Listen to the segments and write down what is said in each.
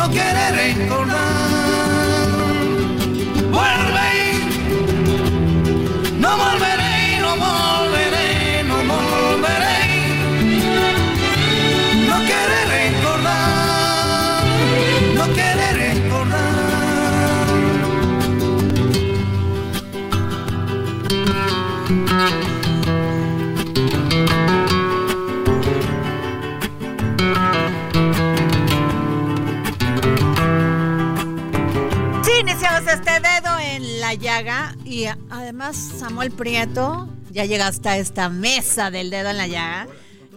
no quiere recordar. Además Samuel Prieto ya llega hasta esta mesa del dedo en la llaga.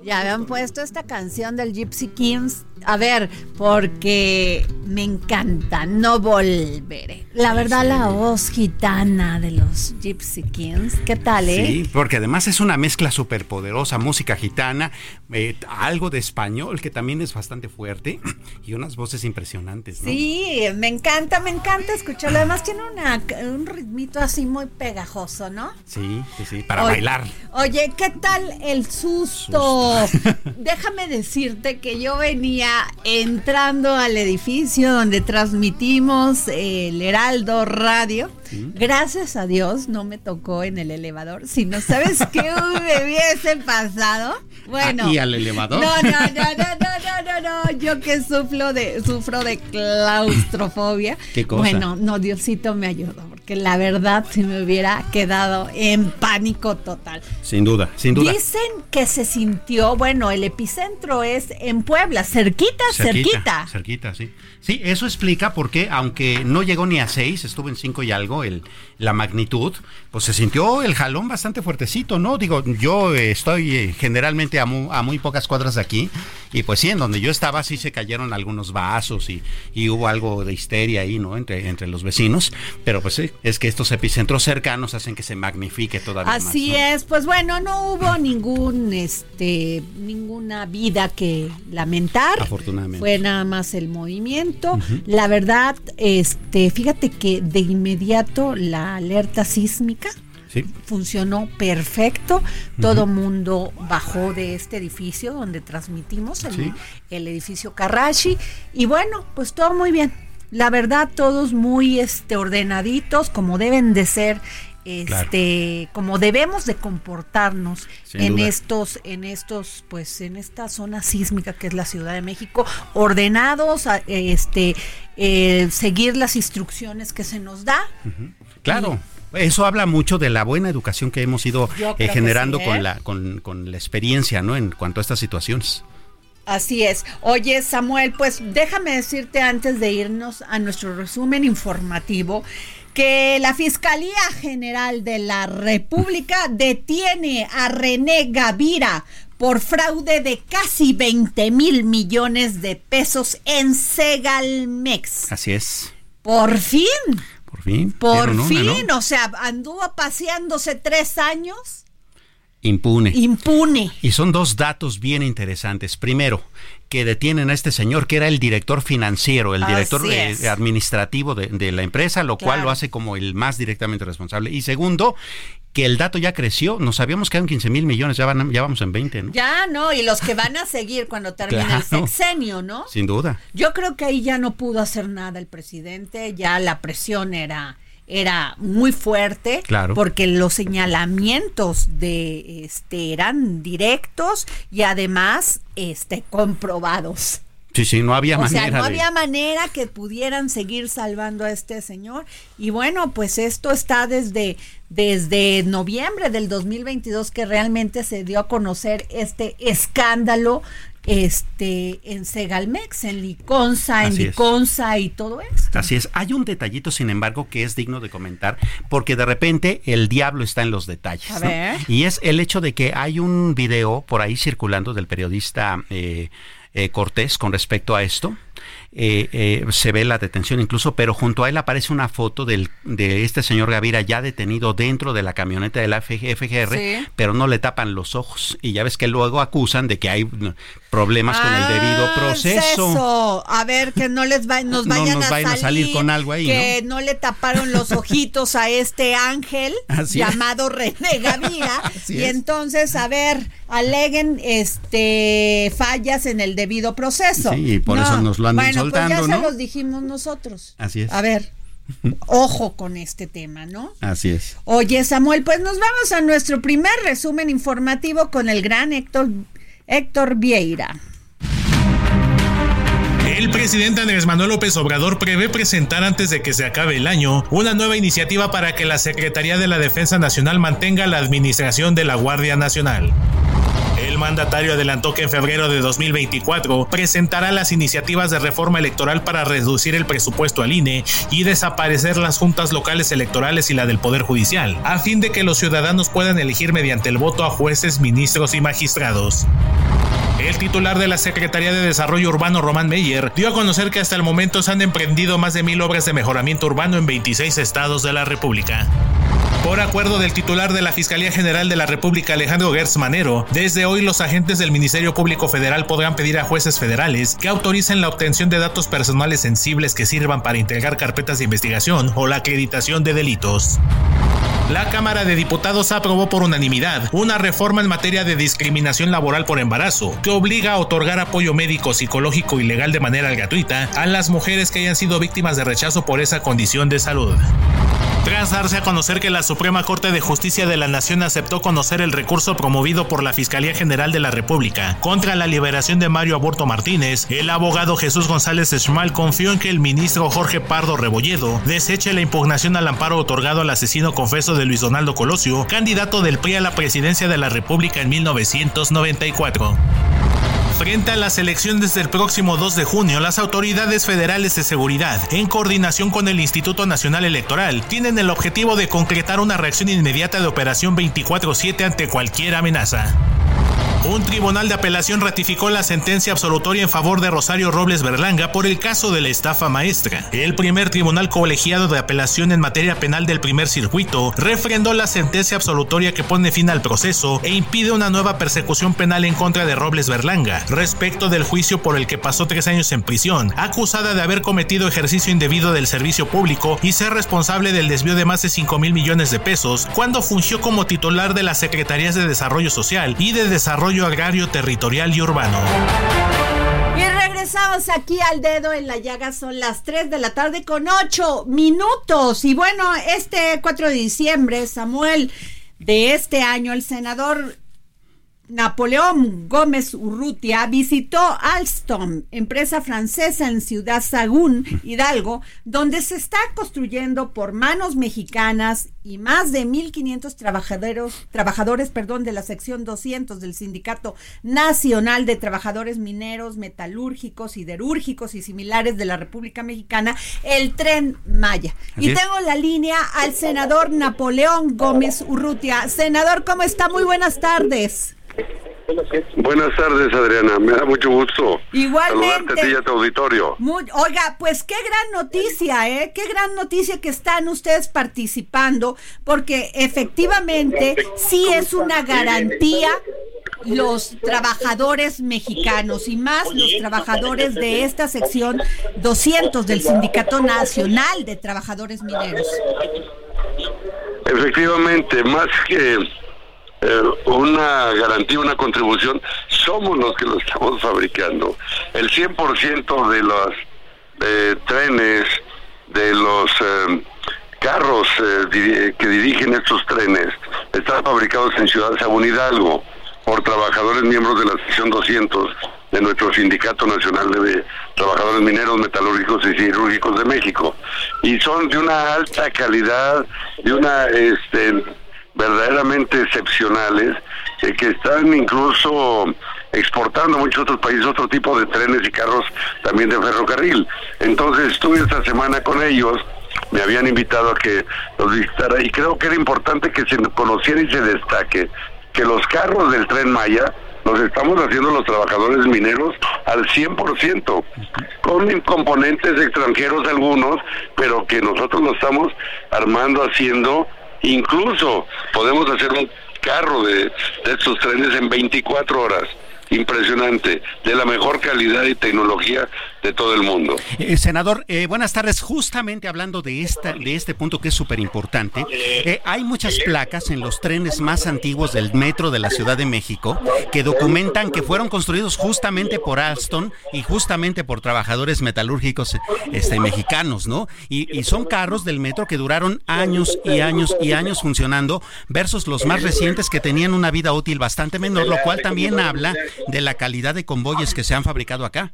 Ya habían puesto esta canción del Gypsy Kings. A ver, porque me encanta, no volveré. La verdad, la voz gitana de los Gypsy Kings. ¿Qué tal, eh? Sí, porque además es una mezcla súper poderosa, música gitana, eh, algo de español que también es bastante fuerte y unas voces impresionantes, ¿no? Sí, me encanta, me encanta escucharlo. Además tiene una, un ritmito así muy pegajoso, ¿no? Sí, sí, sí, para Oye- bailar. Oye, ¿qué tal el susto? Déjame decirte que yo venía entrando al edificio donde transmitimos el Heraldo Radio. Gracias a Dios no me tocó en el elevador. Si no sabes qué me hubiese pasado. Bueno. ¿y al elevador? No, no, no, no, no, no, no, no. Yo que sufro de, sufro de claustrofobia. ¿Qué cosa? Bueno, no, Diosito me ayudó, porque la verdad si me hubiera quedado en pánico total. Sin duda, sin duda. Dicen que se sintió, bueno, el epicentro es en Puebla, cerquita, cerquita. Cerquita, sí. Sí, eso explica por qué, aunque no llegó ni a seis, estuvo en cinco y algo, el, la magnitud, pues se sintió el jalón bastante fuertecito, ¿no? Digo, yo eh, estoy eh, generalmente a, mu- a muy pocas cuadras de aquí, y pues sí, en donde yo estaba sí se cayeron algunos vasos y, y hubo algo de histeria ahí, ¿no? Entre, entre los vecinos, pero pues sí, es que estos epicentros cercanos hacen que se magnifique todavía más. Así ¿no? es, pues bueno, no hubo ningún, este, ninguna vida que lamentar. Afortunadamente. Fue nada más el movimiento. La verdad, este, fíjate que de inmediato la alerta sísmica Sí. funcionó perfecto. Todo mundo bajó de este edificio donde transmitimos, el, Sí. el edificio Karachi. Y bueno, pues todo muy bien. La verdad, todos muy este, ordenaditos, como deben de ser. Este, como debemos de comportarnos Sin en duda. estos, en estos, pues, en esta zona sísmica que es la Ciudad de México, ordenados, a- este, eh, seguir las instrucciones que se nos da. Claro. Eso habla mucho de la buena educación que hemos ido eh, generando sí, ¿eh? con, la, con, con la experiencia, ¿no? En cuanto a estas situaciones. Así es. Oye, Samuel, pues déjame decirte antes de irnos a nuestro resumen informativo que la Fiscalía General de la República detiene a René Gavira por fraude de casi 20 mil millones de pesos en Segalmex. Así es. Por fin, Por fin. por una, fin, ¿no? o sea, anduvo paseándose tres años Impune. impune. Y son dos datos bien interesantes. Primero, que detienen a este señor, que era el director financiero, el director eh, administrativo de, de la empresa, lo cual lo hace como el más directamente responsable. Y segundo, que el dato ya creció, nos habíamos quedado en 15 mil millones, ya, van, ya vamos en 20, ¿no? Ya, no, y los que van a seguir cuando termine el sexenio, ¿no? Sin duda. Yo creo que ahí ya no pudo hacer nada el presidente, ya la presión era era muy fuerte Claro. porque los señalamientos de este eran directos y además este comprobados. Sí, sí, no había o manera sea, no de- había manera que pudieran seguir salvando a este señor. Y bueno, pues esto está desde, desde noviembre del 2022 que realmente se dio a conocer este escándalo este en Segalmex, en Liconza, en Así. Liconza y todo esto. Así es. Hay un detallito, sin embargo, que es digno de comentar, porque de repente el diablo está en los detalles. A ¿no? ver. Y es el hecho de que hay un video por ahí circulando del periodista eh, eh, Cortés con respecto a esto. Eh, eh, se ve la detención incluso, pero junto a él aparece una foto del, de este señor Gavira ya detenido dentro de la camioneta de la FG FGR, Sí. pero no le tapan los ojos. Y ya ves que luego acusan de que hay problemas con el debido Ah, proceso. es eso. A ver, que no les va, nos No vayan, nos a, vayan a salir, salir con algo ahí, Que ¿no? le taparon los ojitos a este ángel Así es. llamado René Gavira. Así y es. entonces, a ver, aleguen este fallas en el debido proceso. Sí, y por eso nos lo andan bueno, soltando, pues ya ¿no? se los dijimos nosotros. Así es. A ver, ojo con este tema, ¿no? Así es. Oye, Samuel, pues nos vamos a nuestro primer resumen informativo con el gran Héctor, Héctor Vieira. El presidente Andrés Manuel López Obrador prevé presentar antes de que se acabe el año una nueva iniciativa para que la Secretaría de la Defensa Nacional mantenga la administración de la Guardia Nacional. Mandatario adelantó que en febrero de 2024 presentará las iniciativas de reforma electoral para reducir el presupuesto al INE y desaparecer las juntas locales electorales y la del Poder Judicial, a fin de que los ciudadanos puedan elegir mediante el voto a jueces, ministros y magistrados. El titular de la Secretaría de Desarrollo Urbano, Román Meyer, dio a conocer que hasta el momento se han emprendido más de mil obras de mejoramiento urbano en 26 estados de la República. Por acuerdo del titular de la Fiscalía General de la República, Alejandro Gertz Manero, desde hoy los agentes del Ministerio Público Federal podrán pedir a jueces federales que autoricen la obtención de datos personales sensibles que sirvan para integrar carpetas de investigación o la acreditación de delitos. La Cámara de Diputados aprobó por unanimidad una reforma en materia de discriminación laboral por embarazo que obliga a otorgar apoyo médico, psicológico y legal de manera gratuita a las mujeres que hayan sido víctimas de rechazo por esa condición de salud. Tras darse a conocer que la Suprema Corte de Justicia de la Nación aceptó conocer el recurso promovido por la Fiscalía General de la República contra la liberación de Mario Aborto Martínez, el abogado Jesús González Schmal confió en que el ministro Jorge Pardo Rebolledo deseche la impugnación al amparo otorgado al asesino confeso de Luis Donaldo Colosio, candidato del PRI a la presidencia de la República en 1994. Frente a las elecciones del próximo 2 de junio, las autoridades federales de seguridad, en coordinación con el Instituto Nacional Electoral, tienen el objetivo de concretar una reacción inmediata de operación 24-7 ante cualquier amenaza. Un tribunal de apelación ratificó la sentencia absolutoria en favor de Rosario Robles Berlanga por el caso de la estafa maestra. El primer tribunal colegiado de apelación en materia penal del primer circuito refrendó la sentencia absolutoria que pone fin al proceso e impide una nueva persecución penal en contra de Robles Berlanga respecto del juicio por el que pasó tres años en prisión, acusada de haber cometido ejercicio indebido del servicio público y ser responsable del desvío de más de 5 mil millones de pesos cuando fungió como titular de las Secretarías de Desarrollo Social y de Desarrollo Agrario Territorial y Urbano. Y regresamos aquí al dedo en la llaga, son las 3 de la tarde con 8 minutos. Y bueno, este 4 de diciembre, Samuel, de este año, el senador Napoleón Gómez Urrutia visitó Alstom, empresa francesa en Ciudad Sagún, Hidalgo, donde se está construyendo por manos mexicanas y más de 1.500 trabajadores, trabajadores perdón, de la sección 200 del Sindicato Nacional de Trabajadores Mineros, Metalúrgicos, Siderúrgicos y similares de la República Mexicana, el Tren Maya. Así y es. tengo la línea al senador Napoleón Gómez Urrutia. Senador, ¿cómo está? Muy buenas tardes. Buenas tardes, Adriana. Me da mucho gusto. Igualmente. Saludarte a ti y a tu auditorio. Muy- oiga, pues qué gran noticia, ¿eh? Qué gran noticia que están ustedes participando, porque efectivamente sí es una garantía los trabajadores mexicanos y más los trabajadores de esta sección 200 del Sindicato Nacional de Trabajadores Mineros. Efectivamente, más que eh, una garantía, una contribución, somos los que lo estamos fabricando. El 100% de los eh, trenes, de los eh, carros eh, que dirigen estos trenes, están fabricados en Ciudad Sagún Hidalgo por trabajadores miembros de la sección 200 de nuestro Sindicato Nacional de Trabajadores Mineros, Metalúrgicos y Cirúrgicos de México. Y son de una alta calidad, de una este, verdaderamente excepcionales, eh, que están incluso exportando a muchos otros países otro tipo de trenes y carros también de ferrocarril. Entonces estuve esta semana con ellos, me habían invitado a que los visitara y creo que era importante que se conociera y se destaque que los carros del tren Maya los estamos haciendo los trabajadores mineros al 100%, con componentes extranjeros algunos, pero que nosotros lo estamos armando, haciendo, incluso podemos hacer un carro de, de estos trenes en 24 horas. Impresionante, de la mejor calidad y tecnología de todo el mundo. Eh, senador, eh, buenas tardes. Justamente hablando de esta, de este punto que es súper importante, eh, hay muchas placas en los trenes más antiguos del metro de la Ciudad de México que documentan que fueron construidos justamente por Alstom y justamente por trabajadores metalúrgicos este, mexicanos, ¿no? Y, y son carros del metro que duraron años y años y años funcionando versus los más recientes que tenían una vida útil bastante menor, lo cual también habla de la calidad de convoyes que se han fabricado acá.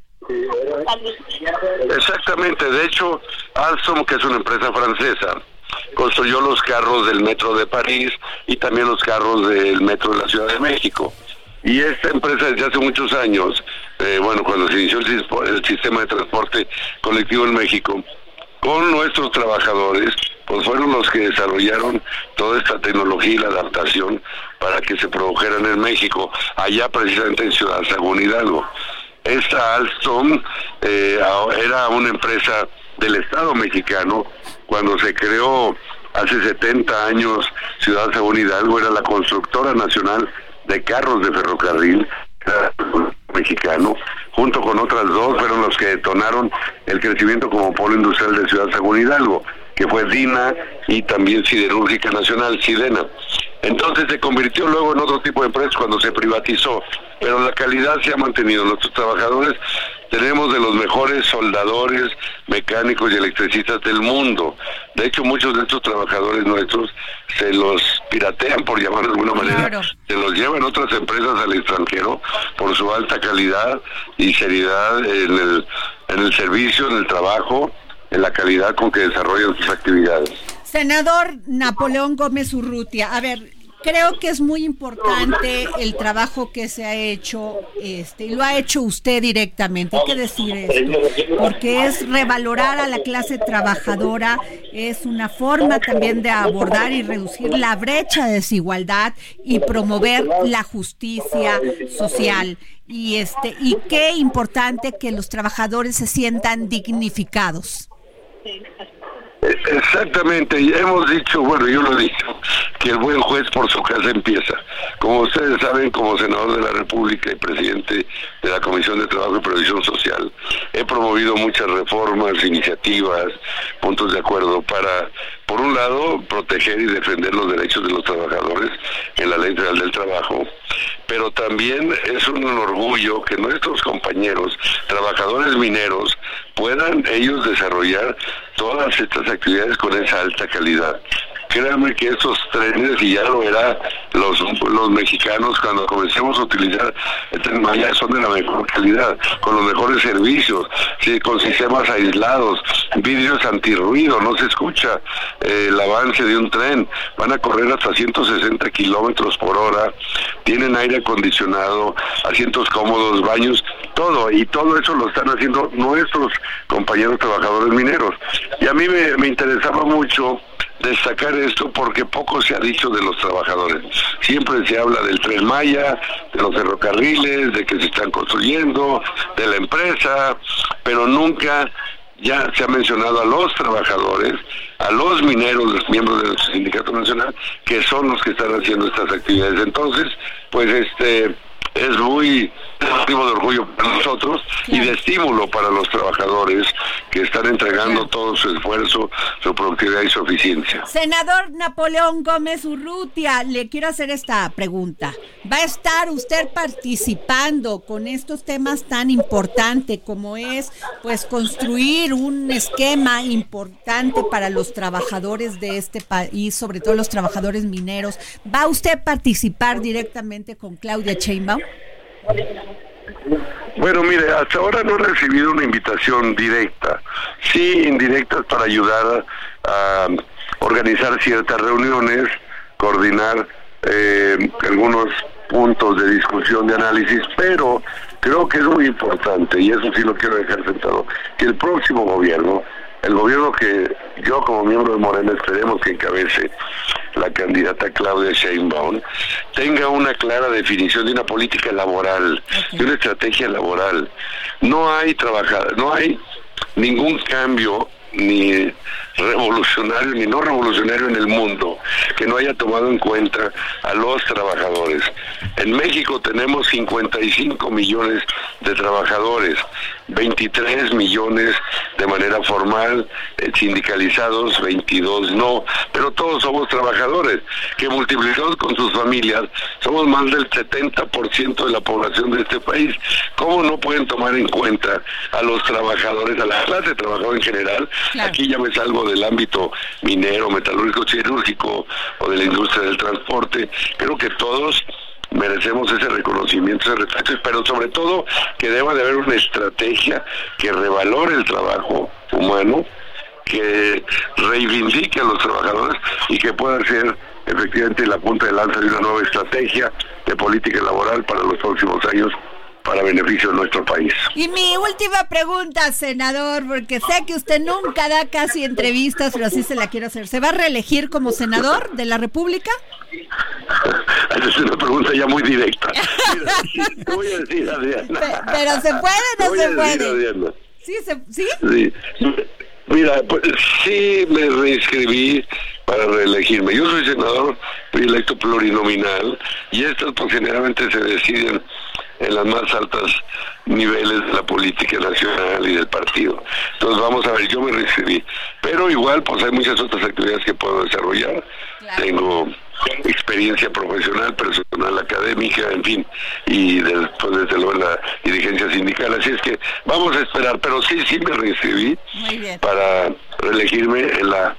Exactamente, de hecho, Alstom, que es una empresa francesa, construyó los carros del metro de París y también los carros del metro de la Ciudad de México. Y esta empresa desde hace muchos años, eh, bueno, cuando se inició el, el sistema de transporte colectivo en México, con nuestros trabajadores, pues fueron los que desarrollaron toda esta tecnología y la adaptación para que se produjeran en México, allá precisamente en Ciudad Sagún Hidalgo. Esta Alstom eh, era una empresa del Estado mexicano cuando se creó hace 70 años Ciudad Sagún Hidalgo, era la constructora nacional de carros de ferrocarril mexicano, junto con otras dos fueron los que detonaron el crecimiento como polo industrial de Ciudad Sagún Hidalgo, que fue DINA y también Siderúrgica Nacional, SIDENA. Entonces se convirtió luego en otro tipo de empresa cuando se privatizó, pero la calidad se ha mantenido. Nuestros trabajadores tenemos de los mejores soldadores, mecánicos y electricistas del mundo. De hecho, muchos de estos trabajadores nuestros se los piratean, por llamarlo de alguna manera, Claro. se los llevan otras empresas al extranjero por su alta calidad y seriedad en el, en el servicio, en el trabajo, en la calidad con que desarrollan sus actividades. Senador Napoleón Gómez Urrutia, a ver, creo que es muy importante el trabajo que se ha hecho, este, y lo ha hecho usted directamente, hay que decir esto, porque es revalorar a la clase trabajadora, es una forma también de abordar y reducir la brecha de desigualdad y promover la justicia social. Y este, y qué importante que los trabajadores se sientan dignificados. Exactamente, y hemos dicho, bueno, yo lo he dicho, que el buen juez por su casa empieza. Como ustedes saben, como senador de la República y presidente de la Comisión de Trabajo y Previsión Social, he promovido muchas reformas, iniciativas, puntos de acuerdo para, por un lado, proteger y defender los derechos de los trabajadores en la Ley Federal del Trabajo, pero también es un orgullo que nuestros compañeros, trabajadores mineros, puedan ellos desarrollar todas estas actividades con esa alta calidad. Créanme que estos trenes, y ya lo era los, los mexicanos cuando comencemos a utilizar el tren Maya, son de la mejor calidad, con los mejores servicios, con sistemas aislados, vidrios antirruido, no se escucha eh, el avance de un tren, van a correr hasta 160 kilómetros por hora, tienen aire acondicionado, asientos cómodos, baños, todo, y todo eso lo están haciendo nuestros compañeros trabajadores mineros. Y a mí me, me interesaba mucho destacar esto porque poco se ha dicho de los trabajadores. Siempre se habla del tren Maya, de los ferrocarriles, de que se están construyendo, de la empresa, pero nunca ya se ha mencionado a los trabajadores, a los mineros, los miembros de nuestro sindicato nacional, que son los que están haciendo estas actividades. Entonces, pues este es muy motivo de orgullo para nosotros y de estímulo para los trabajadores que están entregando todo su esfuerzo, su productividad y su eficiencia. Senador Napoleón Gómez Urrutia, le quiero hacer esta pregunta. ¿Va a estar usted participando con estos temas tan importantes como es pues construir un esquema importante para los trabajadores de este país, sobre todo los trabajadores mineros? ¿Va usted a participar directamente con Claudia Sheinbaum? Bueno, mire, hasta ahora no he recibido una invitación directa, sí indirectas para ayudar a, organizar ciertas reuniones, coordinar eh, algunos puntos de discusión, de análisis, pero creo que es muy importante, y eso sí lo quiero dejar sentado, que el próximo gobierno el gobierno que yo como miembro de Morena esperemos que encabece la candidata Claudia Sheinbaum tenga una clara definición de una política laboral, de una estrategia laboral. No hay trabajar, no hay ningún cambio ni revolucionario ni no revolucionario en el mundo que no haya tomado en cuenta a los trabajadores. En México tenemos 55 millones de trabajadores, 23 millones de manera formal, eh, sindicalizados, 22 no, pero todos somos trabajadores, que multiplicados con sus familias, somos más del 70% de la población de este país. ¿Cómo no pueden tomar en cuenta a los trabajadores, a la clase de trabajador en general? Aquí ya me salgo del ámbito minero, metalúrgico, cirúrgico o de la industria del transporte. Creo que todos merecemos ese reconocimiento, ese respeto, pero sobre todo que deba de haber una estrategia que revalore el trabajo humano, que reivindique a los trabajadores y que pueda ser efectivamente la punta de lanza de una nueva estrategia de política laboral para los próximos años para beneficio de nuestro país. Y mi última pregunta, senador, porque sé que usted nunca da casi entrevistas, pero así se la quiero hacer. ¿Se va a reelegir como senador de la República? Esa es una pregunta ya muy directa. voy a decir, Adriana. Pero, ¿se puede o no se puede? ¿Sí, ¿Sí? sí. Mira, pues sí me reinscribí para reelegirme. Yo soy senador, fui electo plurinominal y estas pues generalmente se deciden en las más altas niveles de la política nacional y del partido. Entonces vamos a ver, yo me recibí. Pero igual pues hay muchas otras actividades que puedo desarrollar. Tengo experiencia profesional, personal, académica, en fin, y después desde luego la dirigencia sindical. Así es que vamos a esperar, pero sí, sí me reinscribí para reelegirme en la...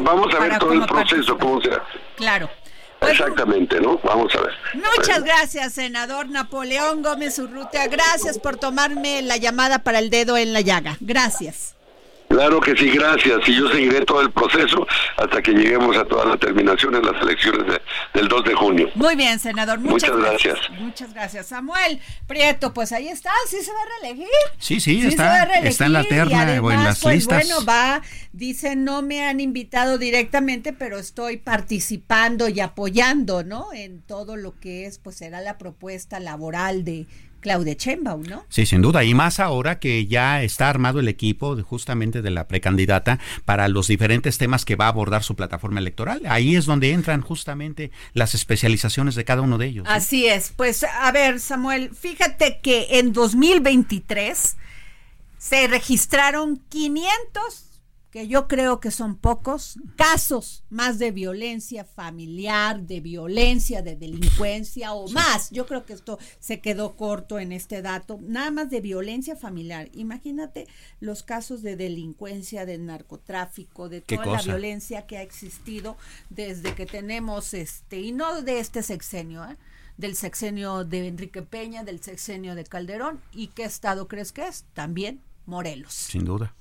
vamos a ver todo el proceso, cómo será. Claro. Exactamente, ¿no? Vamos a ver. Muchas gracias, senador Napoleón Gómez Urrutia. Gracias por tomarme la llamada para el dedo en la llaga. Gracias. Claro que sí, gracias. Y yo seguiré todo el proceso hasta que lleguemos a toda la terminación en las elecciones del 2 de junio. Muy bien, senador. Muchas, gracias. Muchas gracias. Samuel Prieto, pues ahí está. ¿Sí se va a reelegir? Sí, sí, está, está en la terna o en las pues, listas. Bueno, va, dice, no me han invitado directamente, pero estoy participando y apoyando, ¿no? En todo lo que es, pues será la propuesta laboral de Claudia Chembaum, ¿no? Sí, sin duda, y más ahora que ya está armado el equipo de, justamente de la precandidata para los diferentes temas que va a abordar su plataforma electoral. Ahí es donde entran justamente las especializaciones de cada uno de ellos. Así es. Pues a ver, Samuel, fíjate que en 2023 se registraron 500 que yo creo que son pocos, casos más de violencia familiar, de violencia, de delincuencia o más. Yo creo que esto se quedó corto en este dato, nada más de violencia familiar. Imagínate los casos de delincuencia, de narcotráfico, de toda la violencia que ha existido desde que tenemos este, y no de este sexenio, ¿eh? del sexenio de Enrique Peña, del sexenio de Calderón. ¿Y qué estado crees que es? También Morelos. Sin duda.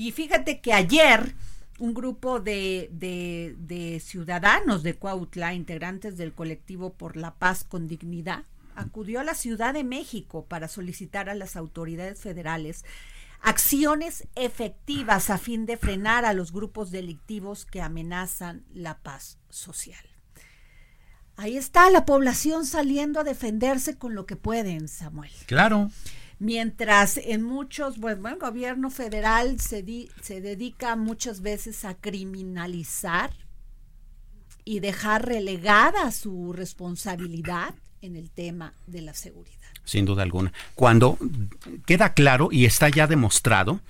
Y fíjate que ayer un grupo de, de, ciudadanos de Cuautla, integrantes del colectivo por la paz con dignidad, acudió a la Ciudad de México para solicitar a las autoridades federales acciones efectivas a fin de frenar a los grupos delictivos que amenazan la paz social. Ahí está la población saliendo a defenderse con lo que pueden, Samuel. Claro. Mientras en muchos, bueno, el gobierno federal se, di- se dedica muchas veces a criminalizar y dejar relegada su responsabilidad en el tema de la seguridad. Sin duda alguna. Cuando queda claro y está ya demostrado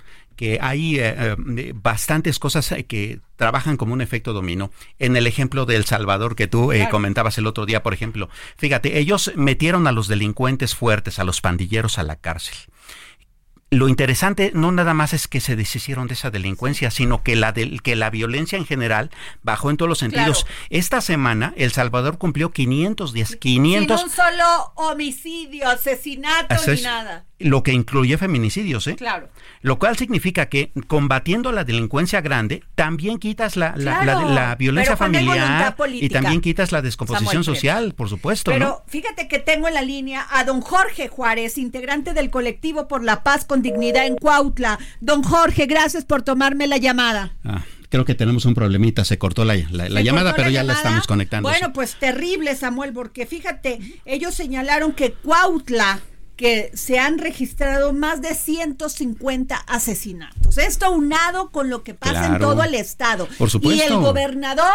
que hay eh, eh, bastantes cosas eh, que trabajan como un efecto dominó. En el ejemplo de El Salvador que tú eh, comentabas el otro día, por ejemplo, fíjate, ellos metieron a los delincuentes fuertes, a los pandilleros a la cárcel. Lo interesante no nada más es que se deshicieron de esa delincuencia, sino que la del- que la violencia en general bajó en todos los sentidos. Claro. Esta semana El Salvador cumplió 500 días, 500 Sin un solo homicidio, asesinato ni nada. Lo que incluye feminicidios, ¿eh? Claro. Lo cual significa que combatiendo la delincuencia grande, también quitas la, la, Claro, la- la violencia familiar y también quitas la descomposición Samuel social, por supuesto, Pero ¿no? fíjate que tengo en la línea a don Jorge Juárez, integrante del colectivo por la paz con dignidad en Cuautla. Don Jorge, gracias por tomarme la llamada. Ah, creo que tenemos un problemita, se cortó la, la- la Se llamada, cortó pero ya la estamos conectando. Bueno, pues terrible, Samuel, porque fíjate, ellos señalaron que Cuautla, que se han registrado más de 150 asesinatos. Esto unado con lo que pasa en todo el estado. Por supuesto. Y el gobernador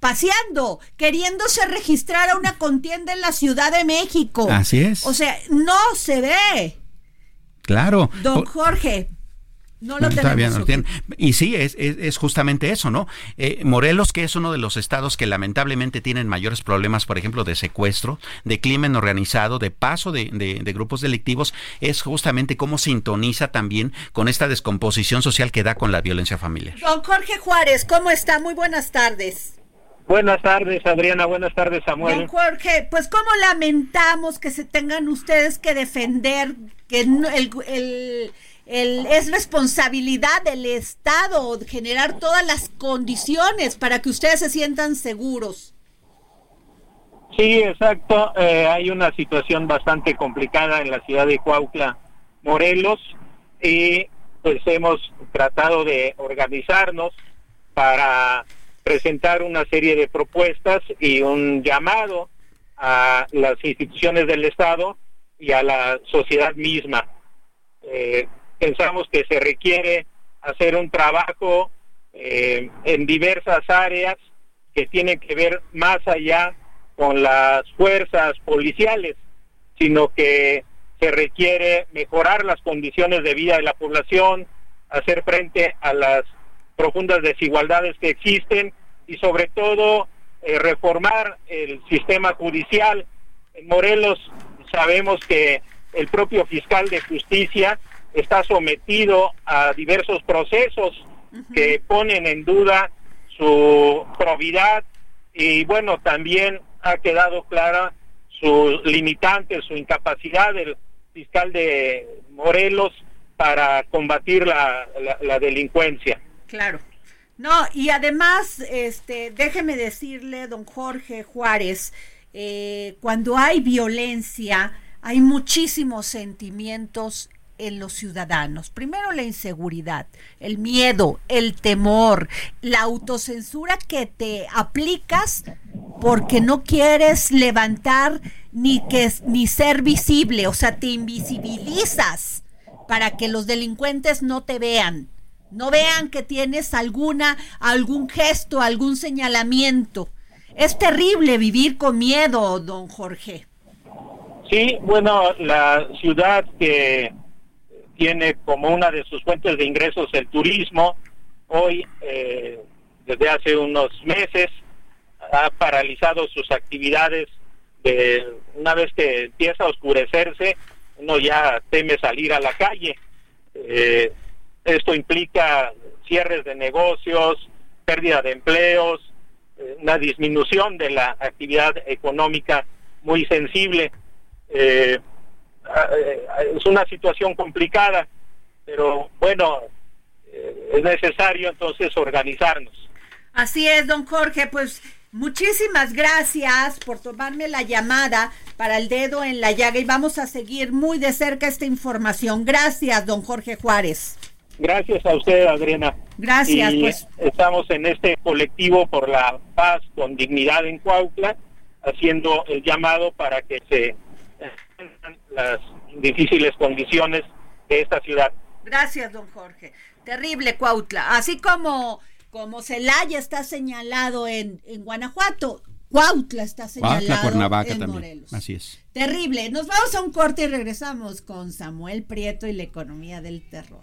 paseando, queriéndose registrar a una contienda en la Ciudad de México. Así es. O sea, no se ve. Claro. Don Jorge, no lo No, tenemos. todavía no tienen. Y sí, es, es- es justamente eso, ¿no? Eh, Morelos, que es uno de los estados que lamentablemente tienen mayores problemas, por ejemplo, de secuestro, de crimen organizado, de paso de, de- de grupos delictivos, es justamente cómo sintoniza también con esta descomposición social que da con la violencia familiar. Don Jorge Juárez, ¿cómo está? Muy buenas tardes. Buenas tardes, Adriana. Buenas tardes, Don Samuel. Jorge, pues cómo lamentamos que se tengan ustedes que defender que no- el, el- el- es responsabilidad del Estado generar todas las condiciones para que ustedes se sientan seguros. Sí, exacto. Eh, hay una situación bastante complicada en la ciudad de Cuautla, Morelos, y pues hemos tratado de organizarnos para presentar una serie de propuestas y un llamado a las instituciones del Estado y a la sociedad misma. Eh, pensamos que se requiere hacer un trabajo eh, en diversas áreas que tienen que ver más allá con las fuerzas policiales, sino que se requiere mejorar las condiciones de vida de la población, hacer frente a las profundas desigualdades que existen y sobre todo eh, reformar el sistema judicial. En Morelos sabemos que el propio fiscal de justicia está sometido a diversos procesos que ponen en duda su probidad y bueno, también ha quedado clara su limitante, su incapacidad del fiscal de Morelos para combatir la, la- la delincuencia. Claro. No, y además, este, déjeme decirle, don Jorge Juárez, eh, cuando hay violencia, hay muchísimos sentimientos en los ciudadanos. Primero la inseguridad, el miedo, el temor, la autocensura que te aplicas porque no quieres levantar ni que ni ser visible, o sea, te invisibilizas para que los delincuentes no te vean, no vean que tienes alguna algún gesto, algún señalamiento. Es terrible vivir con miedo, don Jorge. Sí, bueno, la ciudad que tiene como una de sus fuentes de ingresos el turismo, hoy, eh, desde hace unos meses, ha paralizado sus actividades. De, una vez que empieza a oscurecerse, uno ya teme salir a la calle. Eh, esto implica cierres de negocios, pérdida de empleos, eh, una disminución de la actividad económica muy sensible. Es una situación complicada, pero bueno, eh, es necesario entonces organizarnos. Así es, don Jorge, pues Muchísimas gracias por tomarme la llamada para el dedo en la llaga y vamos a seguir muy de cerca esta información. Gracias, don Jorge Juárez. Gracias a usted, Adriana. Gracias, Y pues. Estamos en este colectivo por la paz con dignidad en Cuautla, haciendo el llamado para que se las difíciles condiciones de esta ciudad. Gracias, don Jorge. Terrible Cuautla. Así como, como Celaya está señalado en, en Guanajuato, Cuautla está señalado Cuautla, Cuernavaca en también. Morelos. Así es. Terrible. Nos vamos a un corte y regresamos con Samuel Prieto y la economía del terror.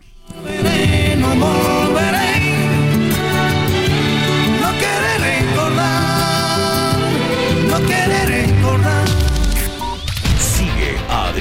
no volveré.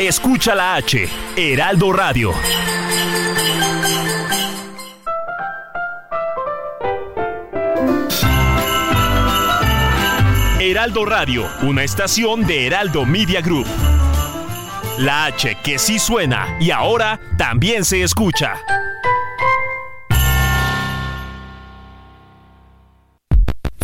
Escucha la H, Heraldo Radio. Heraldo Radio, una estación de Heraldo Media Group. La H que sí suena y ahora también se escucha.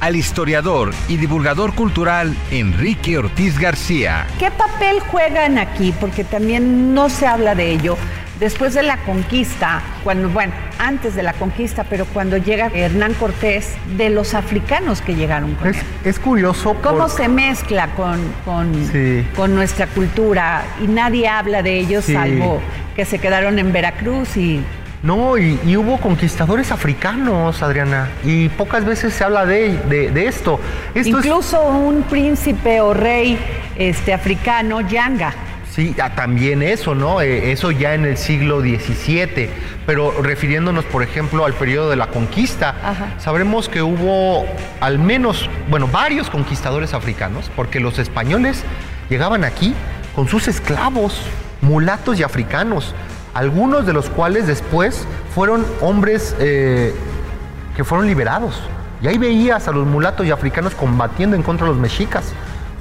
al historiador y divulgador cultural Enrique Ortiz García. ¿Qué papel juegan aquí? Porque también no se habla de ello. Después de la conquista, cuando, bueno, antes de la conquista, pero cuando llega Hernán Cortés, de los africanos que llegaron con Es, él. es curioso. ¿Cómo por- se mezcla con, con, Sí. con nuestra cultura? Y nadie habla de ellos, Sí. salvo que se quedaron en Veracruz y No, y, y hubo conquistadores africanos, Adriana, y pocas veces se habla de, de- de esto. Esto es- incluso un príncipe o rey este, africano, Yanga. Sí, ah, también eso, ¿no? Eh, eso ya en el siglo XVII, pero refiriéndonos, por ejemplo, al periodo de la conquista, Ajá. sabremos que hubo al menos, bueno, varios conquistadores africanos, porque los españoles llegaban aquí con sus esclavos, mulatos y africanos, algunos de los cuales después fueron hombres eh, que fueron liberados. Y ahí veías a los mulatos y africanos combatiendo en contra de los mexicas.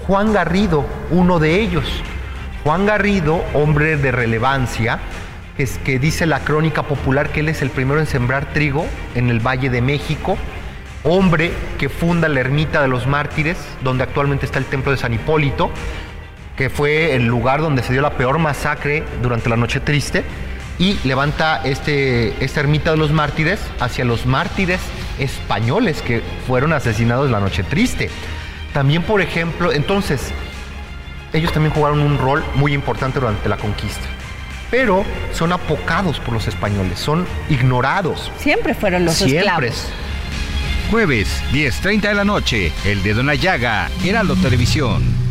Juan Garrido, uno de ellos. Juan Garrido, hombre de relevancia, es, que dice la crónica popular que él es el primero en sembrar trigo en el Valle de México, hombre que funda la ermita de los mártires, donde actualmente está el templo de San Hipólito, que fue el lugar donde se dio la peor masacre durante la Noche Triste, y levanta este, esta ermita de los mártires hacia los mártires españoles que fueron asesinados en la Noche Triste. También, por ejemplo, entonces, ellos también jugaron un rol muy importante durante la conquista. Pero son apocados por los españoles, son ignorados. Siempre fueron los Siempre. esclavos. Jueves, 10.30 de la noche, El Dedo en la Llaga, Heraldo Televisión.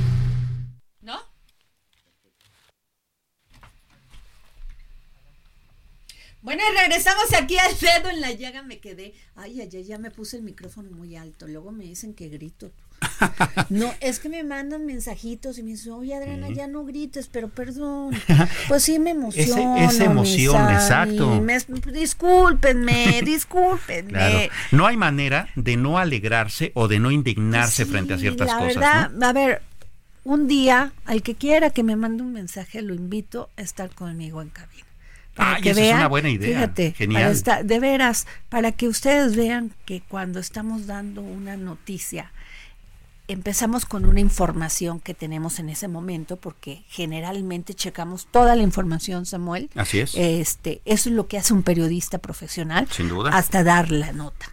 Bueno, y regresamos aquí al dedo en la llaga, me quedé. Ay, ay, ay, ya me puse el micrófono muy alto. Luego me dicen que grito. No, es que me mandan mensajitos y me dicen, oye Adriana, ya no grites, pero perdón. Pues sí me emociono. Esa emoción, exacto. Me, discúlpenme, discúlpenme. Claro. No hay manera de no alegrarse o de no indignarse frente a ciertas la cosas. Verdad, ¿no? a ver, un día, al que quiera que me mande un mensaje, lo invito a estar conmigo en cabina. Para Ay, que esa es vean, una buena idea. Fíjate, Genial. de veras, para que ustedes vean que cuando estamos dando una noticia, empezamos con una información que tenemos en ese momento, porque generalmente checamos toda la información, Samuel. Así es. Este, eso es lo que hace un periodista profesional. Sin duda. Hasta dar la nota.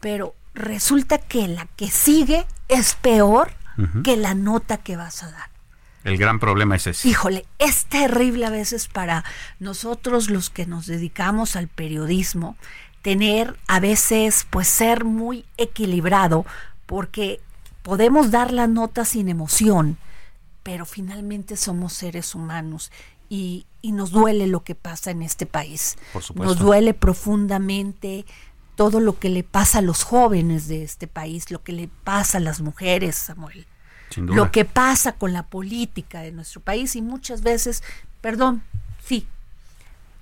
Pero resulta que la que sigue es peor que la nota que vas a dar. El gran problema es ese. Híjole, es terrible a veces para nosotros los que nos dedicamos al periodismo tener a veces pues ser muy equilibrado porque podemos dar la nota sin emoción, pero finalmente somos seres humanos y, y nos duele lo que pasa en este país. Por supuesto. Nos duele profundamente todo lo que le pasa a los jóvenes de este país, lo que le pasa a las mujeres, Samuel. Lo que pasa con la política de nuestro país y muchas veces, perdón, sí,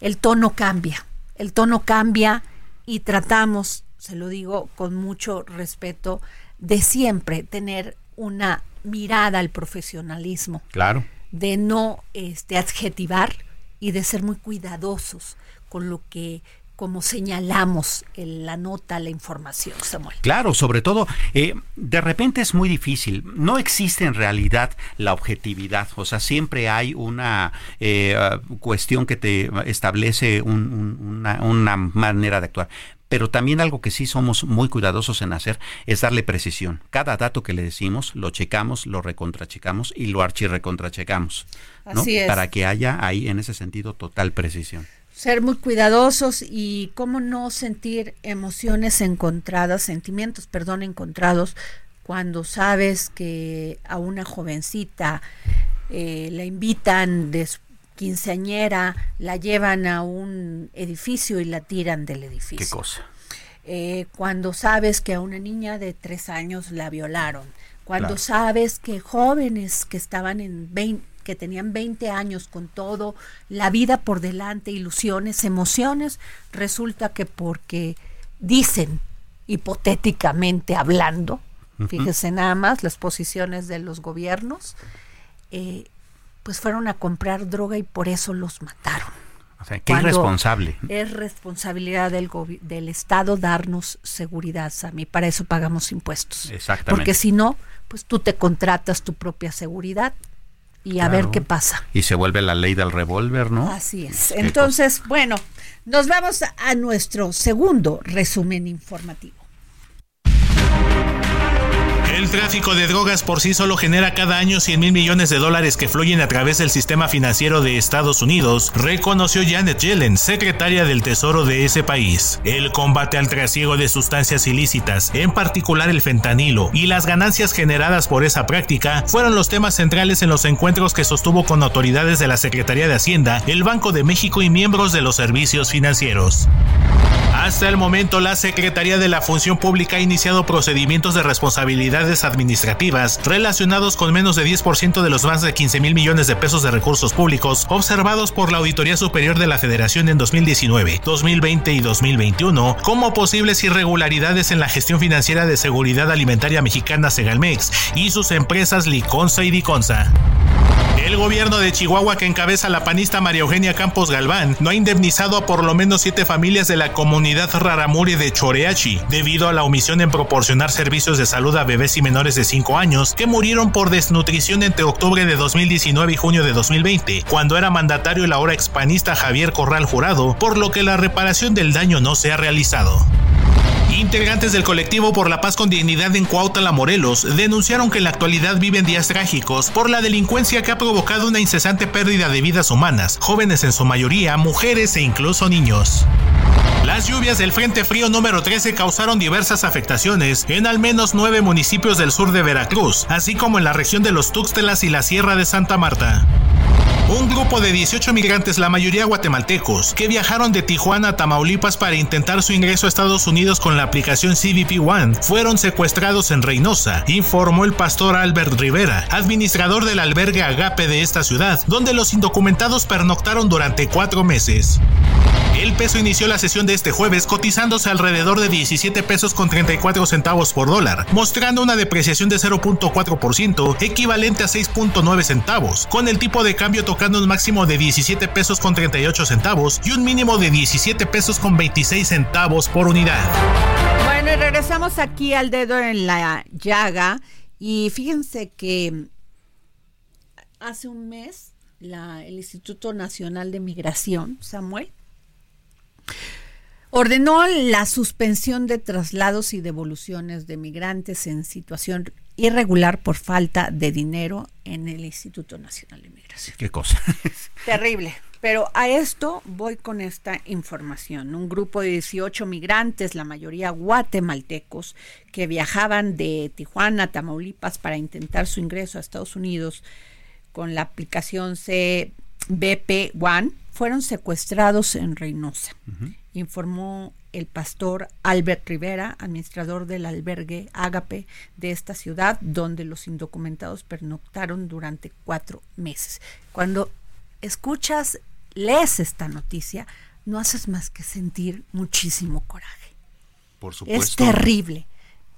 el tono cambia, el tono cambia y tratamos, se lo digo con mucho respeto, de siempre tener una mirada al profesionalismo, Claro. de no este, adjetivar y de ser muy cuidadosos con lo que, como señalamos en la nota, la información, Samuel. Claro, sobre todo, eh, de repente es muy difícil. No existe en realidad la objetividad. O sea, siempre hay una eh, cuestión que te establece un- un- una, una manera de actuar. Pero también algo que sí somos muy cuidadosos en hacer es darle precisión. Cada dato que le decimos lo checamos, lo recontrachecamos y lo archirrecontrachecamos. ¿no? Así es. Para que haya ahí en ese sentido total precisión. ser muy cuidadosos y cómo no sentir emociones encontradas, sentimientos, perdón, encontrados cuando sabes que a una jovencita eh, la invitan de su quinceañera, la llevan a un edificio y la tiran del edificio. Qué cosa. Eh, cuando sabes que a una niña de tres años la violaron, cuando Claro. sabes que jóvenes que estaban en 20, que tenían 20 años con todo, la vida por delante, ilusiones, emociones, resulta que porque dicen, hipotéticamente hablando, Ujú. fíjese nada más las posiciones de los gobiernos, eh, pues fueron a comprar droga y por eso los mataron. O sea, qué Cuando irresponsable. Es responsabilidad del, del Estado darnos seguridad, Sammy. Para eso pagamos impuestos. Exactamente. Porque si no, pues tú te contratas tu propia seguridad y a ver qué pasa. Y se vuelve la ley del revólver, ¿no? Así es. Qué Entonces, bueno, nos vamos a nuestro segundo resumen informativo. El tráfico de drogas por sí solo genera cada año 100 mil millones de dólares que fluyen a través del sistema financiero de Estados Unidos, reconoció Janet Yellen, secretaria del Tesoro de ese país. El combate al trasiego de sustancias ilícitas, en particular el fentanilo, y las ganancias generadas por esa práctica fueron los temas centrales en los encuentros que sostuvo con autoridades de la Secretaría de Hacienda, el Banco de México y miembros de los servicios financieros. Hasta el momento, la Secretaría de la Función Pública ha iniciado procedimientos de responsabilidades administrativas relacionados con menos de 10% de los más de 15 mil millones de pesos de recursos públicos observados por la Auditoría Superior de la Federación en 2019, 2020 y 2021 como posibles irregularidades en la gestión financiera de seguridad alimentaria mexicana Segalmex y sus empresas Liconza y Diconza. El gobierno de Chihuahua que encabeza la panista María Eugenia Campos Galván no ha indemnizado a por lo menos siete familias de la comunidad Raramuri de Choreachi debido a la omisión en proporcionar servicios de salud a bebés y menores de 5 años que murieron por desnutrición entre octubre de 2019 y junio de 2020, cuando era mandatario el ahora expanista Javier Corral Jurado, por lo que la reparación del daño no se ha realizado. Integrantes del colectivo por la paz con dignidad en Cuautla, Morelos, denunciaron que en la actualidad viven días trágicos por la delincuencia que ha provocado una incesante pérdida de vidas humanas, jóvenes en su mayoría, mujeres e incluso niños. Las lluvias del Frente Frío número 13 causaron diversas afectaciones en al menos nueve municipios del sur de Veracruz, así como en la región de los Tuxtelas y la Sierra de Santa Marta. Un grupo de 18 migrantes, la mayoría guatemaltecos, que viajaron de Tijuana a Tamaulipas para intentar su ingreso a Estados Unidos con la aplicación CBP One, fueron secuestrados en Reynosa, informó el pastor Albert Rivera, administrador del albergue Agape de esta ciudad, donde los indocumentados pernoctaron durante cuatro meses. El peso inició la sesión de este jueves cotizándose alrededor de 17 pesos con 34 centavos por dólar, mostrando una depreciación de 0.4%, equivalente a 6.9 centavos, con el tipo de cambio tocando un máximo de 17 pesos con 38 centavos y un mínimo de 17 pesos con 26 centavos por unidad. Bueno, y regresamos aquí al dedo en la llaga y fíjense que hace un mes el Instituto Nacional de Migración, Samuel, ordenó la suspensión de traslados y devoluciones de migrantes en situación irregular por falta de dinero en el Instituto Nacional de Migración. Qué cosa. Terrible. Pero a esto voy con esta información. Un grupo de 18 migrantes, la mayoría guatemaltecos, que viajaban de Tijuana a Tamaulipas para intentar su ingreso a Estados Unidos con la aplicación CBP One, fueron secuestrados en Reynosa, informó el pastor Albert Rivera, administrador del albergue Ágape de esta ciudad, donde los indocumentados pernoctaron durante cuatro meses. Cuando escuchas, lees esta noticia, no haces más que sentir muchísimo coraje. Por supuesto. Es terrible,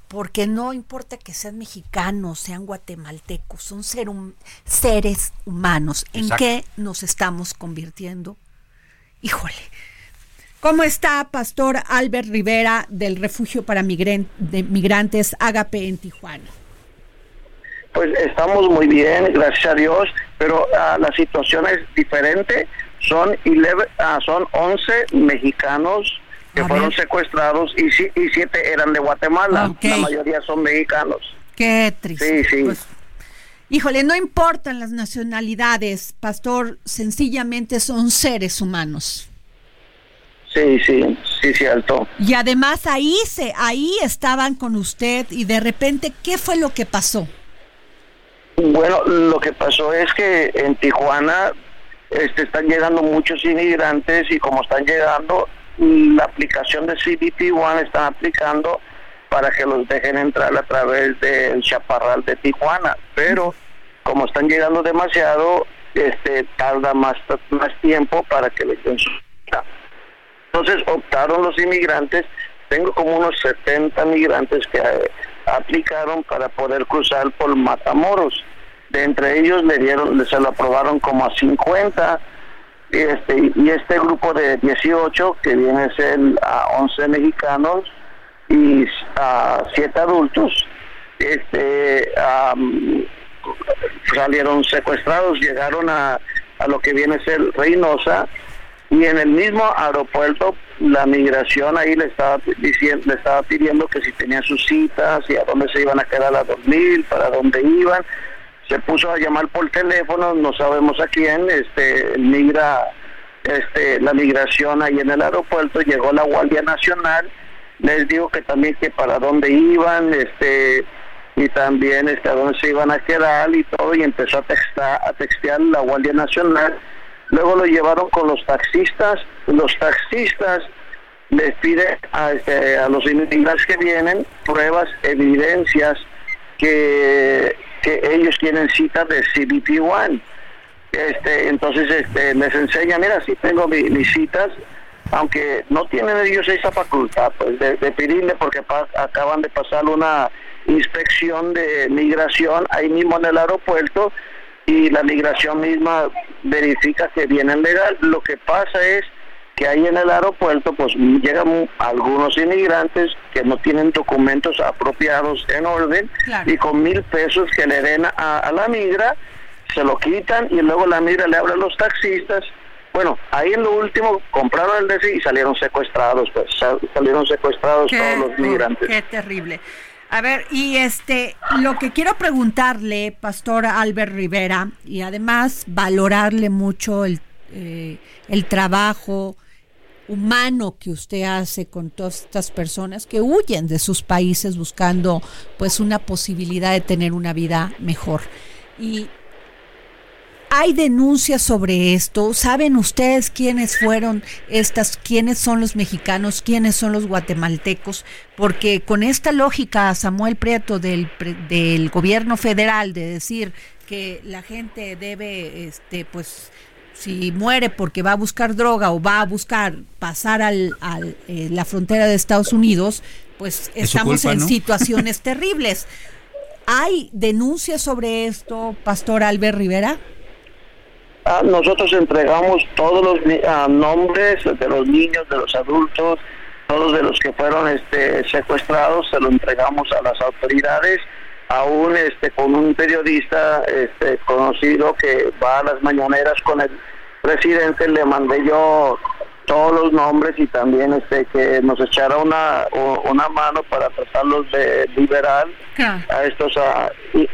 porque no importa que sean mexicanos, sean guatemaltecos, son ser hum- seres humanos. ¿En Exacto. qué nos estamos convirtiendo? Híjole. ¿Cómo está Pastor Albert Rivera del Refugio para Migren- de Migrantes Ágape en Tijuana? Pues estamos muy bien, gracias a Dios, pero ah, la situación es diferente. Son 11, ah, son 11 mexicanos que A fueron ver. secuestrados y, si- y siete eran de Guatemala. Ok. La mayoría son mexicanos. Qué triste. Sí, sí. Pues, híjole, no importan las nacionalidades, Pastor, sencillamente son seres humanos. Sí, sí, sí, cierto. Y además ahí se, ahí estaban con usted y de repente, ¿qué fue lo que pasó? Bueno, lo que pasó es que en Tijuana este, están llegando muchos inmigrantes y como están llegando, la aplicación de CBP One están aplicando para que los dejen entrar a través del chaparral de Tijuana. Pero como están llegando demasiado, este tarda más, más tiempo para que les den su. Entonces optaron los inmigrantes, tengo como unos 70 migrantes que eh, aplicaron para poder cruzar por Matamoros. De entre ellos le dieron, se lo aprobaron como a 50 y este, y este grupo de 18 que viene a ser a 11 mexicanos y a 7 adultos, este, salieron secuestrados, llegaron a, a lo que viene a ser Reynosa y en el mismo aeropuerto la migración ahí le estaba diciendo, le estaba pidiendo que si tenían sus citas y a dónde se iban a quedar a dormir, para dónde iban. Se puso a llamar por teléfono, no sabemos a quién, este migra este la migración ahí en el aeropuerto, llegó la Guardia Nacional, les dijo que también que para dónde iban, este y también este a dónde se iban a quedar y todo y empezó a textar, a textear la Guardia Nacional Luego lo llevaron con los taxistas. Los taxistas les piden a, este, a los inmigrantes que vienen pruebas, evidencias que, que ellos tienen citas de CBP One. Este, entonces este, les enseña, mira, sí tengo mi- mis citas, aunque no tienen ellos esa facultad pues, de, de pedirle porque pa- acaban de pasar una inspección de migración ahí mismo en el aeropuerto y la migración misma verifica que vienen legal. Lo que pasa es que ahí en el aeropuerto pues llegan algunos inmigrantes que no tienen documentos apropiados en orden y con mil pesos que le den a, a la migra se lo quitan y luego la migra le abre a los taxistas. Bueno, ahí en lo último compraron el DC y salieron secuestrados, pues sal- salieron secuestrados todos los migrantes. Qué terrible. A ver, y este, lo que quiero preguntarle, Pastor Albert Rivera, y además valorarle mucho el, eh, el trabajo humano que usted hace con todas estas personas que huyen de sus países buscando pues una posibilidad de tener una vida mejor. Y hay denuncias sobre esto. ¿Saben ustedes quiénes fueron estas, quiénes son los mexicanos, quiénes son los guatemaltecos? Porque con esta lógica, Samuel Prieto del, del gobierno federal de decir que la gente debe, este, pues, si muere porque va a buscar droga o va a buscar pasar al, al eh, la frontera de Estados Unidos, pues estamos culpa, en ¿no? situaciones terribles. ¿Hay denuncias sobre esto, Pastor Albert Rivera? Ah, nosotros entregamos todos los ah, nombres de los niños, de los adultos, todos de los que fueron este, secuestrados, se lo entregamos a las autoridades, aún este, con un periodista este, conocido que va a las mañaneras con el presidente, le mandé yo todos los nombres y también este que nos echara una, una mano para tratarlos de liberar a estos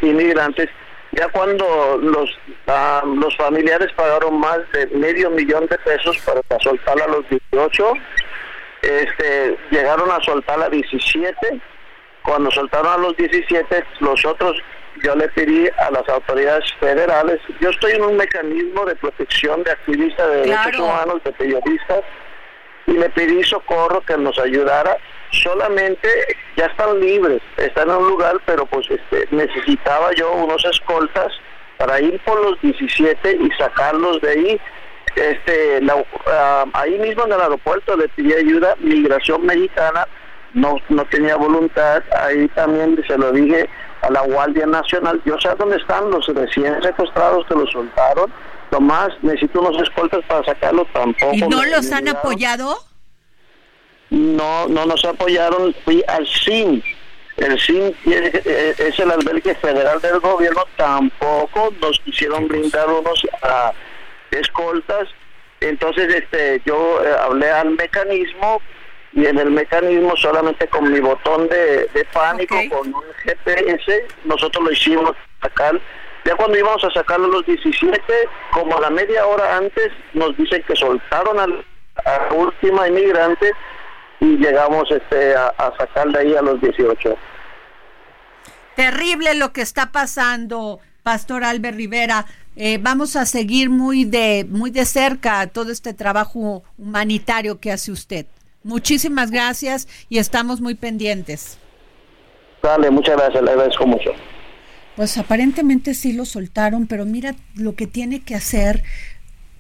inmigrantes. Ya cuando los ah, los familiares pagaron más de medio millón de pesos para soltar a los 18, este, llegaron a soltar a 17. Cuando soltaron a los 17, los otros yo le pedí a las autoridades federales, yo estoy en un mecanismo de protección de activistas de derechos humanos, de periodistas, y le pedí socorro que nos ayudara. Solamente ya están libres, están en un lugar, pero pues este, necesitaba yo unos escoltas para ir por los 17 y sacarlos de ahí. Este, la- ah, ahí mismo en el aeropuerto le pedí ayuda, migración mexicana no, no tenía voluntad, ahí también se lo dije a la Guardia Nacional, yo sé dónde están los recién secuestrados que los soltaron, nomás necesito unos escoltas para sacarlos tampoco. ¿Y no los han apoyado? No, no nos apoyaron, fui al CIN. El CIN tiene- eh, es el albergue federal del gobierno, tampoco nos quisieron brindar unos ah, escoltas. Entonces este yo eh, hablé al mecanismo y en el mecanismo solamente con mi botón de, de pánico, con un GPS, nosotros lo hicimos sacar. Ya cuando íbamos a sacarlo a los 17, como a la media hora antes, nos dicen que soltaron al, a la última inmigrante y llegamos este a, a sacar de ahí a los 18. Terrible lo que está pasando, Pastor Albert Rivera. Eh, vamos a seguir muy de, muy de cerca todo este trabajo humanitario que hace usted. Muchísimas gracias y estamos muy pendientes. Dale, muchas gracias, le agradezco mucho. Pues aparentemente sí lo soltaron, pero mira lo que tiene que hacer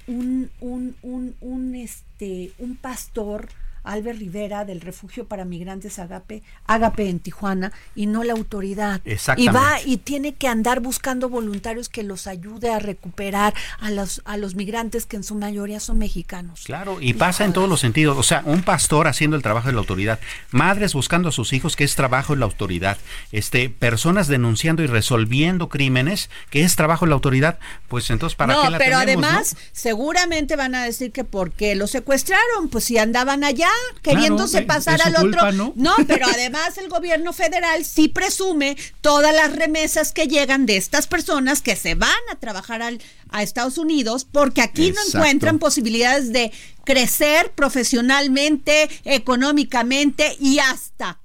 un, un, un, un, este, un pastor, Albert Rivera, del Refugio para Migrantes Agape, Agape en Tijuana, y no la autoridad. Y va y tiene que andar buscando voluntarios que los ayude a recuperar a los, a los migrantes que en su mayoría son mexicanos. Claro, y pasa en todos los sentidos. O sea, un pastor haciendo el trabajo de la autoridad, madres buscando a sus hijos, que es trabajo de la autoridad, este, personas denunciando y resolviendo crímenes, que es trabajo de la autoridad. Pues entonces, ¿para no, qué la pero tenemos, no? además, seguramente van a decir que porque los secuestraron, pues si andaban allá queriéndose pasar al otro. ¿no? pero además el gobierno federal sí presume todas las remesas que llegan de estas personas que se van a trabajar al, a Estados Unidos porque aquí Exacto. no encuentran posibilidades de crecer profesionalmente, económicamente y hasta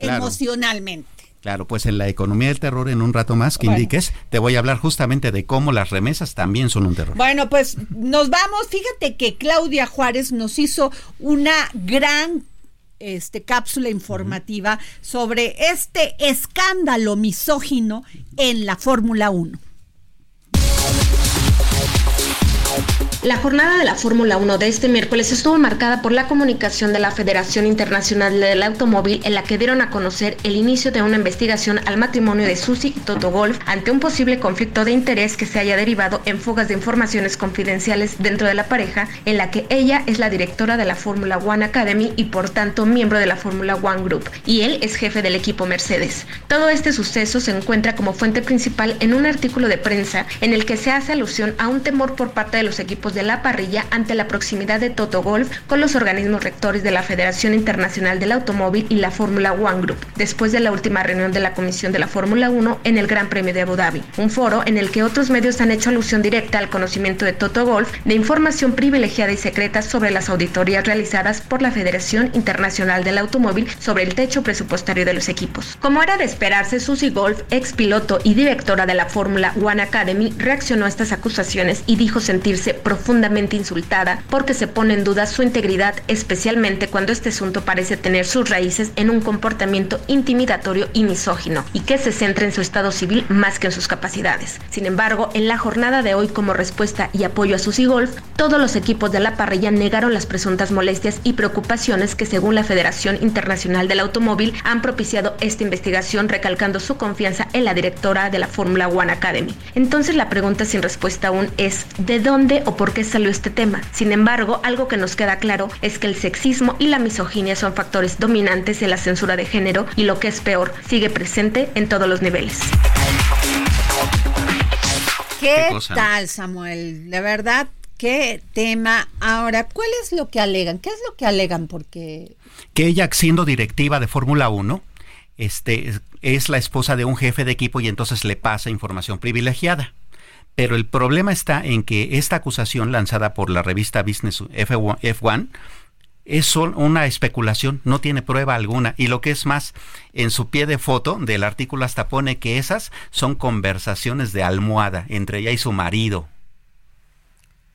Claro. emocionalmente. Claro, pues en la economía del terror, en un rato más que Bueno. indiques, te voy a hablar justamente de cómo las remesas también son un terror. Bueno, pues nos vamos. Fíjate que Claudia Juárez nos hizo una gran este, cápsula informativa sobre este escándalo misógino en la Fórmula 1. La jornada de la Fórmula 1 de este miércoles estuvo marcada por la comunicación de la Federación Internacional del Automóvil en la que dieron a conocer el inicio de una investigación al matrimonio de Susi y Toto Golf ante un posible conflicto de interés que se haya derivado en fugas de informaciones confidenciales dentro de la pareja en la que ella es la directora de la Fórmula One Academy y por tanto miembro de la Fórmula One Group y él es jefe del equipo Mercedes. Todo este suceso se encuentra como fuente principal en un artículo de prensa en el que se hace alusión a un temor por parte de los equipos de la parrilla ante la proximidad de Toto Golf con los organismos rectores de la Federación Internacional del Automóvil y la Fórmula One Group, después de la última reunión de la Comisión de la Fórmula 1 en el Gran Premio de Abu Dhabi, un foro en el que otros medios han hecho alusión directa al conocimiento de Toto Golf de información privilegiada y secreta sobre las auditorías realizadas por la Federación Internacional del Automóvil sobre el techo presupuestario de los equipos. Como era de esperarse, Susie Golf, ex piloto y directora de la Fórmula One Academy, reaccionó a estas acusaciones y dijo sentirse profundamente insultada porque se pone en duda su integridad, especialmente cuando este asunto parece tener sus raíces en un comportamiento intimidatorio y misógino, y que se centra en su estado civil más que en sus capacidades. Sin embargo, en la jornada de hoy, como respuesta y apoyo a Susie Golf, todos los equipos de la parrilla negaron las presuntas molestias y preocupaciones que según la Federación Internacional del Automóvil han propiciado esta investigación recalcando su confianza en la directora de la Fórmula One Academy. Entonces la pregunta sin respuesta aún es ¿de dónde o por qué salió este tema? Sin embargo, algo que nos queda claro es que el sexismo y la misoginia son factores dominantes en la censura de género y lo que es peor, sigue presente en todos los niveles. ¿Qué, tal, Samuel? De verdad, qué tema. Ahora, ¿cuál es lo que alegan? ¿Qué es lo que alegan? Porque... Que ella, siendo directiva de Fórmula 1, este, es la esposa de un jefe de equipo y entonces le pasa información privilegiada. Pero el problema está en que esta acusación lanzada por la revista Business F1, es una especulación, no tiene prueba alguna. Y lo que es más, en su pie de foto del artículo hasta pone que esas son conversaciones de almohada entre ella y su marido.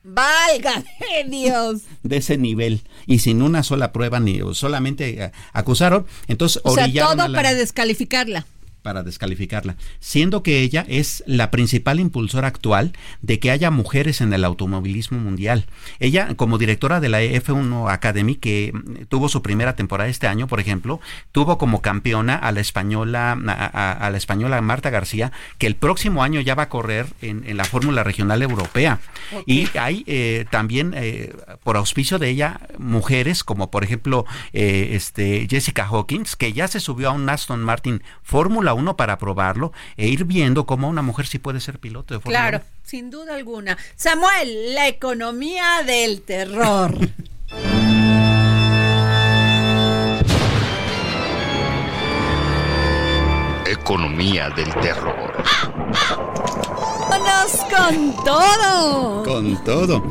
¡Válgame Dios! De ese nivel. Y sin una sola prueba, ni solamente eh, acusaron. Entonces, o sea, todo para descalificarla para descalificarla, siendo que ella es la principal impulsora actual de que haya mujeres en el automovilismo mundial. Ella, como directora de la F1 Academy, que mm, tuvo su primera temporada este año, por ejemplo, tuvo como campeona a la española, a, la española Marta García, que el próximo año ya va a correr en, la Fórmula Regional Europea. Y hay eh, también, eh, por auspicio de ella, mujeres como por ejemplo eh, este, Jessica Hawkins, que ya se subió a un Aston Martin Fórmula uno para probarlo e ir viendo cómo una mujer sí puede ser piloto de Fórmula Claro, sin duda alguna. Samuel, la economía del terror. Economía del terror. ¡Vámonos con todo! Con todo.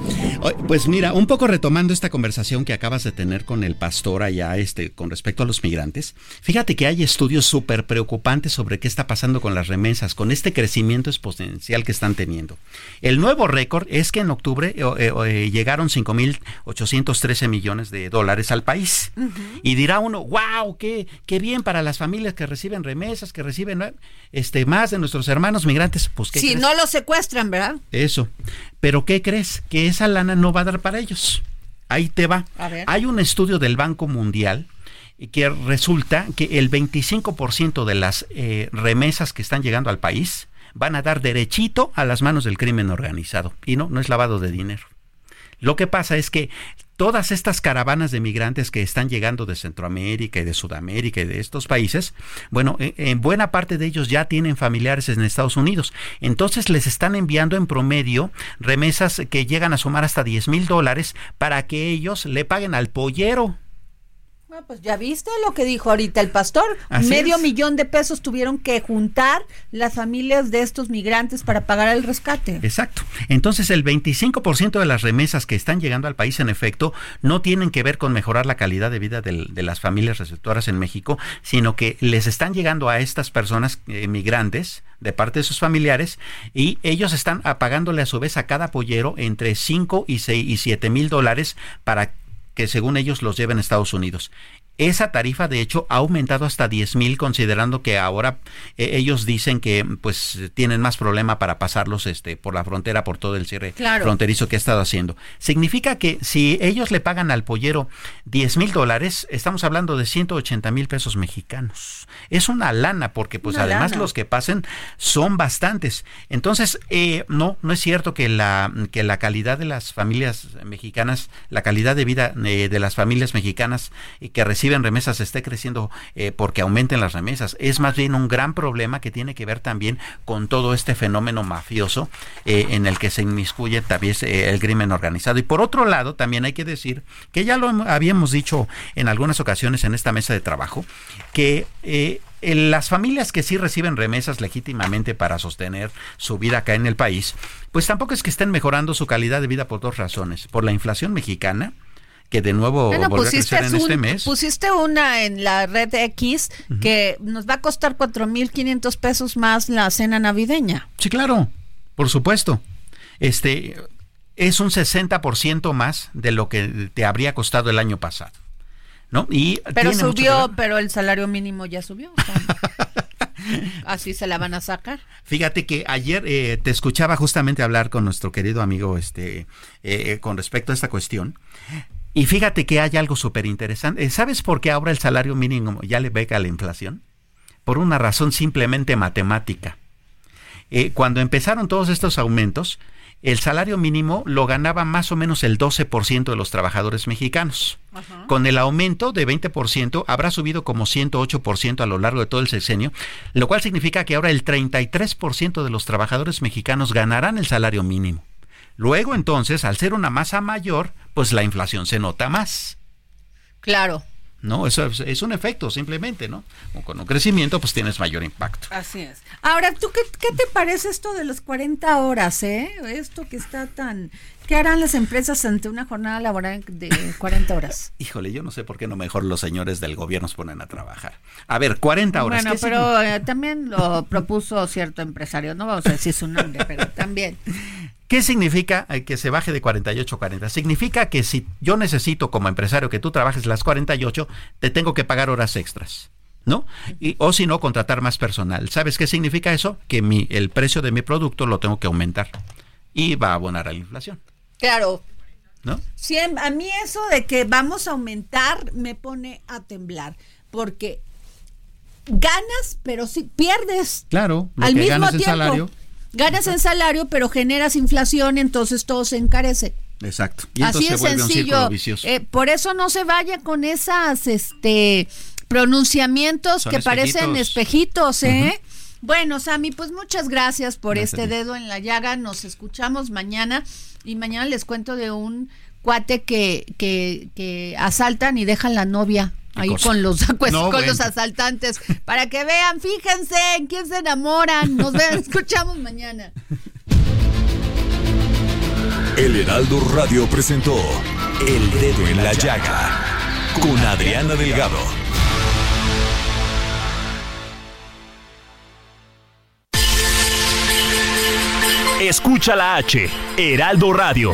Pues mira, un poco retomando esta conversación que acabas de tener con el pastor allá, este, con respecto a los migrantes, fíjate que hay estudios súper preocupantes sobre qué está pasando con las remesas, con este crecimiento exponencial que están teniendo. El nuevo récord es que en octubre eh, eh, eh, llegaron 5.813 millones de dólares al país. Y dirá uno, wow, qué, qué bien para las familias que reciben remesas, que reciben este, más de nuestros hermanos migrantes. Pues, ¿qué si no los secuestran, ¿verdad? Eso. Pero ¿qué crees? Que esa lana no va a dar para ellos. Ahí te va. Hay un estudio del Banco Mundial que resulta que el 25% de las eh, remesas que están llegando al país van a dar derechito a las manos del crimen organizado. Y no, no es lavado de dinero. Lo que pasa es que todas estas caravanas de migrantes que están llegando de Centroamérica y de Sudamérica y de estos países, bueno, e, en buena parte de ellos ya tienen familiares en Estados Unidos. Entonces les están enviando en promedio remesas que llegan a sumar hasta 10 mil dólares para que ellos le paguen al pollero Ah, pues ya viste lo que dijo ahorita el pastor. Medio millón de pesos tuvieron que juntar las familias de estos migrantes para pagar el rescate. Exacto. Entonces el 25% de las remesas que están llegando al país, en efecto, no tienen que ver con mejorar la calidad de vida de, las familias receptoras en México, sino que les están llegando a estas personas eh, migrantes de parte de sus familiares y ellos están pagándole a su vez a cada pollero entre 5 y 6 y 7 mil dólares para que según ellos los lleven a Estados Unidos. Esa tarifa, de hecho, ha aumentado hasta 10 mil, considerando que ahora eh, ellos dicen que pues tienen más problema para pasarlos este, por la frontera, por todo el cierre fronterizo que ha estado haciendo. Significa que si ellos le pagan al pollero 10 mil dólares, estamos hablando de 180 mil pesos mexicanos. Es una lana, porque pues además los que pasen son bastantes. Entonces, eh, no, no es cierto que la, que la calidad de las familias mexicanas, la calidad de vida eh, de las familias mexicanas que reciben reciben remesas esté creciendo eh, porque aumenten las remesas. Es más bien un gran problema que tiene que ver también con todo este fenómeno mafioso eh, en el que se inmiscuye también eh, el crimen organizado. Y por otro lado, también hay que decir que ya lo habíamos dicho en algunas ocasiones en esta mesa de trabajo, que las familias que sí reciben remesas legítimamente para sostener su vida acá en el país, pues tampoco es que estén mejorando su calidad de vida por dos razones. Por la inflación mexicana, que de nuevo bueno, volvió a crecer en este mes. Pusiste una en la red X que nos va a costar 4.500 pesos más la cena navideña. Sí, claro, por supuesto. Este es un 60% más de lo que te habría costado el año pasado. ¿No? Y Pero subió, pero el salario mínimo ya subió. o sea, así se la van a sacar. Fíjate que ayer eh, te escuchaba justamente hablar con nuestro querido amigo este eh, con respecto a esta cuestión. Y fíjate que hay algo súper interesante. ¿Sabes por qué ahora el salario mínimo ya le pega a la inflación? Por una razón simplemente matemática. Eh, cuando empezaron todos estos aumentos, el salario mínimo lo ganaba más o menos el 12% de los trabajadores mexicanos. Con el aumento de 20% habrá subido como 108% a lo largo de todo el sexenio, lo cual significa que ahora el 33% de los trabajadores mexicanos ganarán el salario mínimo. Luego entonces, al ser una masa mayor, pues la inflación se nota más. Claro. ¿No? Eso es, es un efecto simplemente, ¿no? Con un crecimiento, pues tienes mayor impacto. Así es. Ahora, ¿tú qué, qué te parece esto de las 40 horas, eh? Esto que está tan... ¿Qué harán las empresas ante una jornada laboral de 40 horas? Híjole, yo no sé por qué no mejor los señores del gobierno se ponen a trabajar. A ver, 40 horas. Bueno, ¿qué pero eh, también lo propuso cierto empresario, no vamos a decir su nombre, pero también. ¿Qué significa eh, que se baje de 48 a 40? Significa que si yo necesito como empresario que tú trabajes las 48, te tengo que pagar horas extras. ¿No? Y, o si no, contratar más personal. ¿Sabes qué significa eso? Que mi, el precio de mi producto lo tengo que aumentar. Y va a abonar a la inflación. Claro, ¿No? Siem- a mí eso de que vamos a aumentar me pone a temblar, porque ganas, pero sí pierdes. Claro, lo Al que mismo ganas tiempo, salario. Ganas en salario, pero generas inflación, entonces todo se encarece. Exacto. Y Así es sencillo. Eh, por eso no se vaya con esas este pronunciamientos Son que parecen espejitos. ¿eh? Bueno, Sami, pues muchas gracias por Gracias este dedo en la llaga. Nos escuchamos mañana y mañana les cuento de un cuate que, que, que asaltan y dejan la novia ¿Qué ahí cosa? con los pues, No, con bueno. los asaltantes para que vean, fíjense en quién se enamoran. Nos ven, escuchamos mañana. El Heraldo Radio presentó El Dedo en la Llaga con Adriana Delgado. Escucha la H, Heraldo Radio.